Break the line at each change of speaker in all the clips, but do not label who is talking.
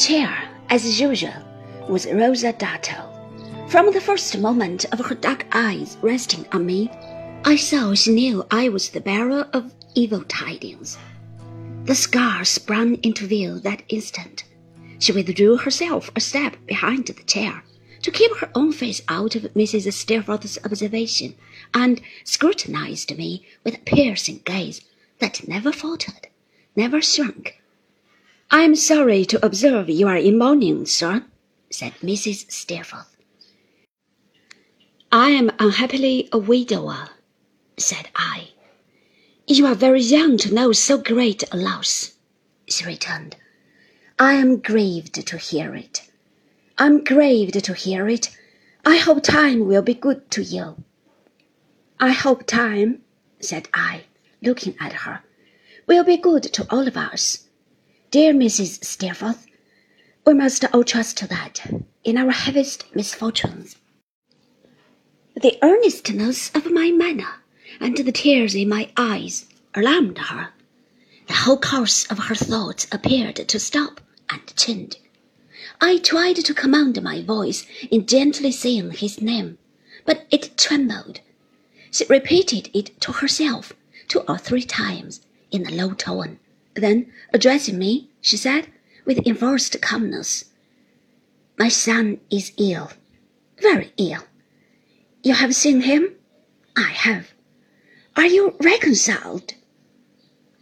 chair, as usual, was Rosa Dartle. From the first moment of her dark eyes resting on me, I saw she knew I was the bearer of evil tidings. The scar sprang into view that instant. She withdrew herself a step behind the chair to keep her own face out of Mrs. Steerforth's observation, and scrutinized me with a piercing gaze that never faltered, never shrunk. I am sorry to observe you are in mourning, sir, said Mrs. Steerforth. I am unhappily a widower, said I. You are very young to know so great a loss, she returned. I am grieved to hear it. I am grieved to hear it. I hope time will be good to you. I hope time, said I, looking at her, will be good to all of us. Dear Mrs. Steerforth, we must all trust to that in our heaviest misfortunes. The earnestness of my manner and the tears in my eyes alarmed her. The whole course of her thoughts appeared to stop and change. I tried to command my voice in gently saying his name, but it trembled. She repeated it to herself two or three times in a low tone. Then, addressing me, she said, with enforced calmness, My son is ill, very ill. You have seen him? I have. Are you reconciled?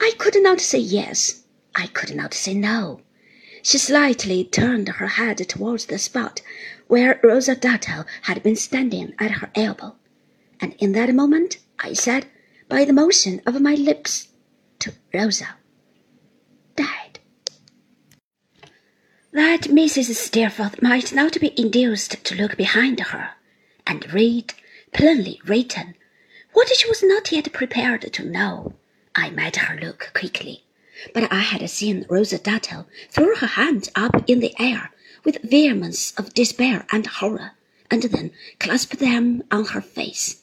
I could not say yes. I could not say no. She slightly turned her head towards the spot where Rosa Dartle had been standing at her elbow, and in that moment I said, by the motion of my lips, to Rosa, Dead. That Mrs. Steerforth might not be induced to look behind her and read, plainly written, what she was not yet prepared to know. I made her look quickly, but I had seen Rosa Dartle throw her hands up in the air with vehemence of despair and horror, and then clasp them on her face.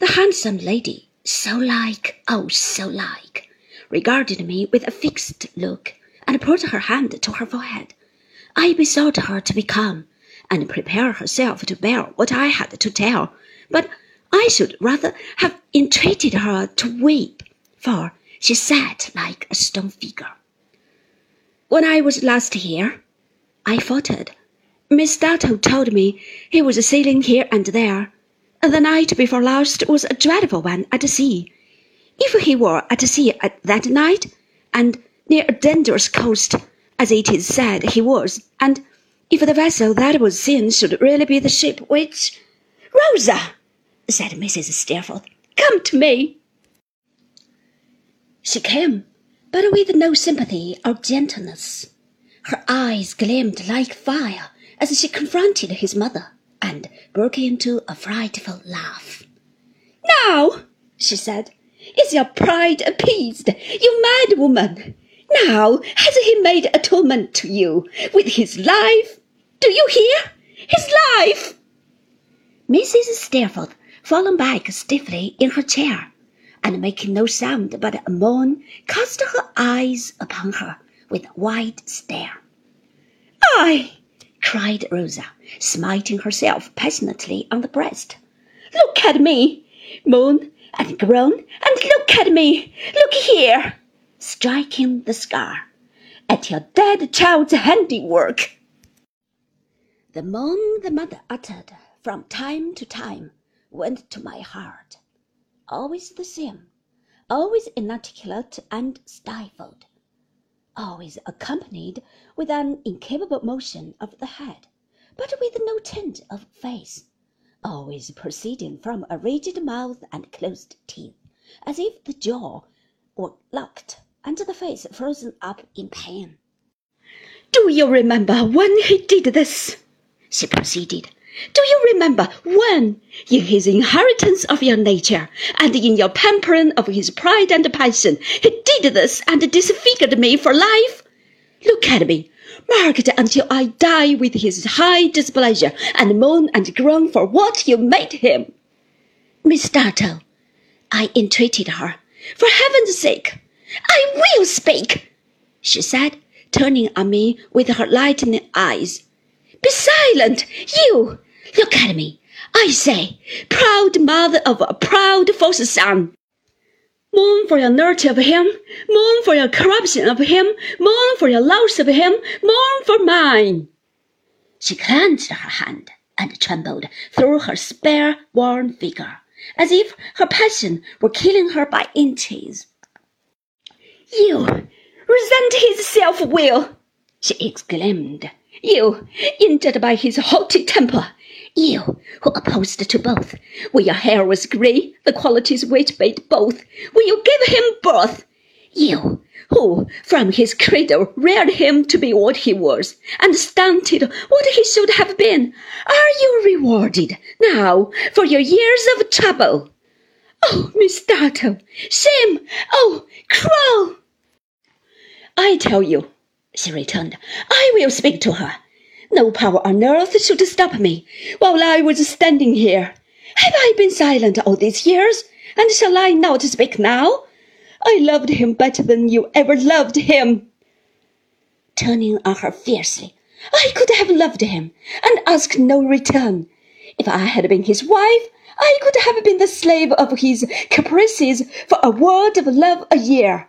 The handsome lady, so like, oh, so like, regarded me with a fixed look, and put her hand to her forehead. I besought her to be calm and prepare herself to bear what I had to tell, but I should rather have entreated her to weep, for she sat like a stone figure. When I was last here, I faltered. Miss Dartle told me he was sailing here and there. The night before last was a dreadful one at sea. If he were at sea at that night, and near a dangerous coast, as it is said he was, and if the vessel that was seen should really be the ship which. Rosa! said Mrs. Steerforth, come to me. She came, but with no sympathy or gentleness. Her eyes gleamed like fire as she confronted his mother and broke into a frightful laugh. Now, she said, is your pride appeased, you mad woman? Now has he made atonement to you with his life? Do you hear? His life! Mrs. Steerforth fallen back stiffly in her chair, and making no sound but a moan, cast her eyes upon her with a wide stare. I, cried Rosa, smiting herself passionately on the breast. Look at me, moan and groan, and look at me, look here, striking the scar, at your dead child's handiwork. The moan the mother uttered from time to time went to my heart, always the same, always inarticulate and stifled, always accompanied with an incapable motion of the head, but with no tint of face, always proceeding from a rigid mouth and closed teeth, as if the jaw were locked and the face frozen up in pain. Do you remember when he did this? she proceeded. Do you remember when, in his inheritance of your nature, and in your pampering of his pride and passion, he did this and disfigured me for life? Look at me, marked until I die with his high displeasure, and moan and groan for what you made him. Miss Dartle, I entreated her, for heaven's sake, I will speak, she said, turning on me with her lightning eyes. Be silent, you! Look at me. I say, proud mother of a proud false son. Mourn for your nurture of him, mourn for your corruption of him, mourn for your loss of him, mourn for mine. She clenched her hand and trembled through her spare, worn figure, as if her passion were killing her by inches. You resent his self will, she exclaimed. You, injured by his haughty temper. You, who opposed to both. When your hair was grey, the qualities which made both. When you gave him birth. You, who from his cradle reared him to be what he was, and stunted what he should have been. Are you rewarded now for your years of trouble? Oh, Miss Dartle, shame! Oh, cruel! I tell you, she returned, I will speak to her. No power on earth should stop me while I was standing here. Have I been silent all these years? And shall I not speak now? I loved him better than you ever loved him. Turning on her fiercely, I could have loved him and asked no return. If I had been his wife, I could have been the slave of his caprices for a word of love a year.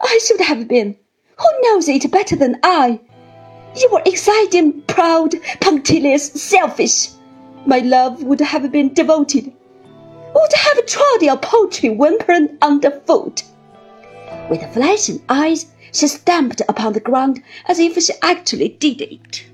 I should have been. Who knows it better than I? You were exciting, proud, punctilious, selfish. My love would have been devoted, would have trod your paltry whimpering underfoot. With flashing eyes, she stamped upon the ground as if she actually did it.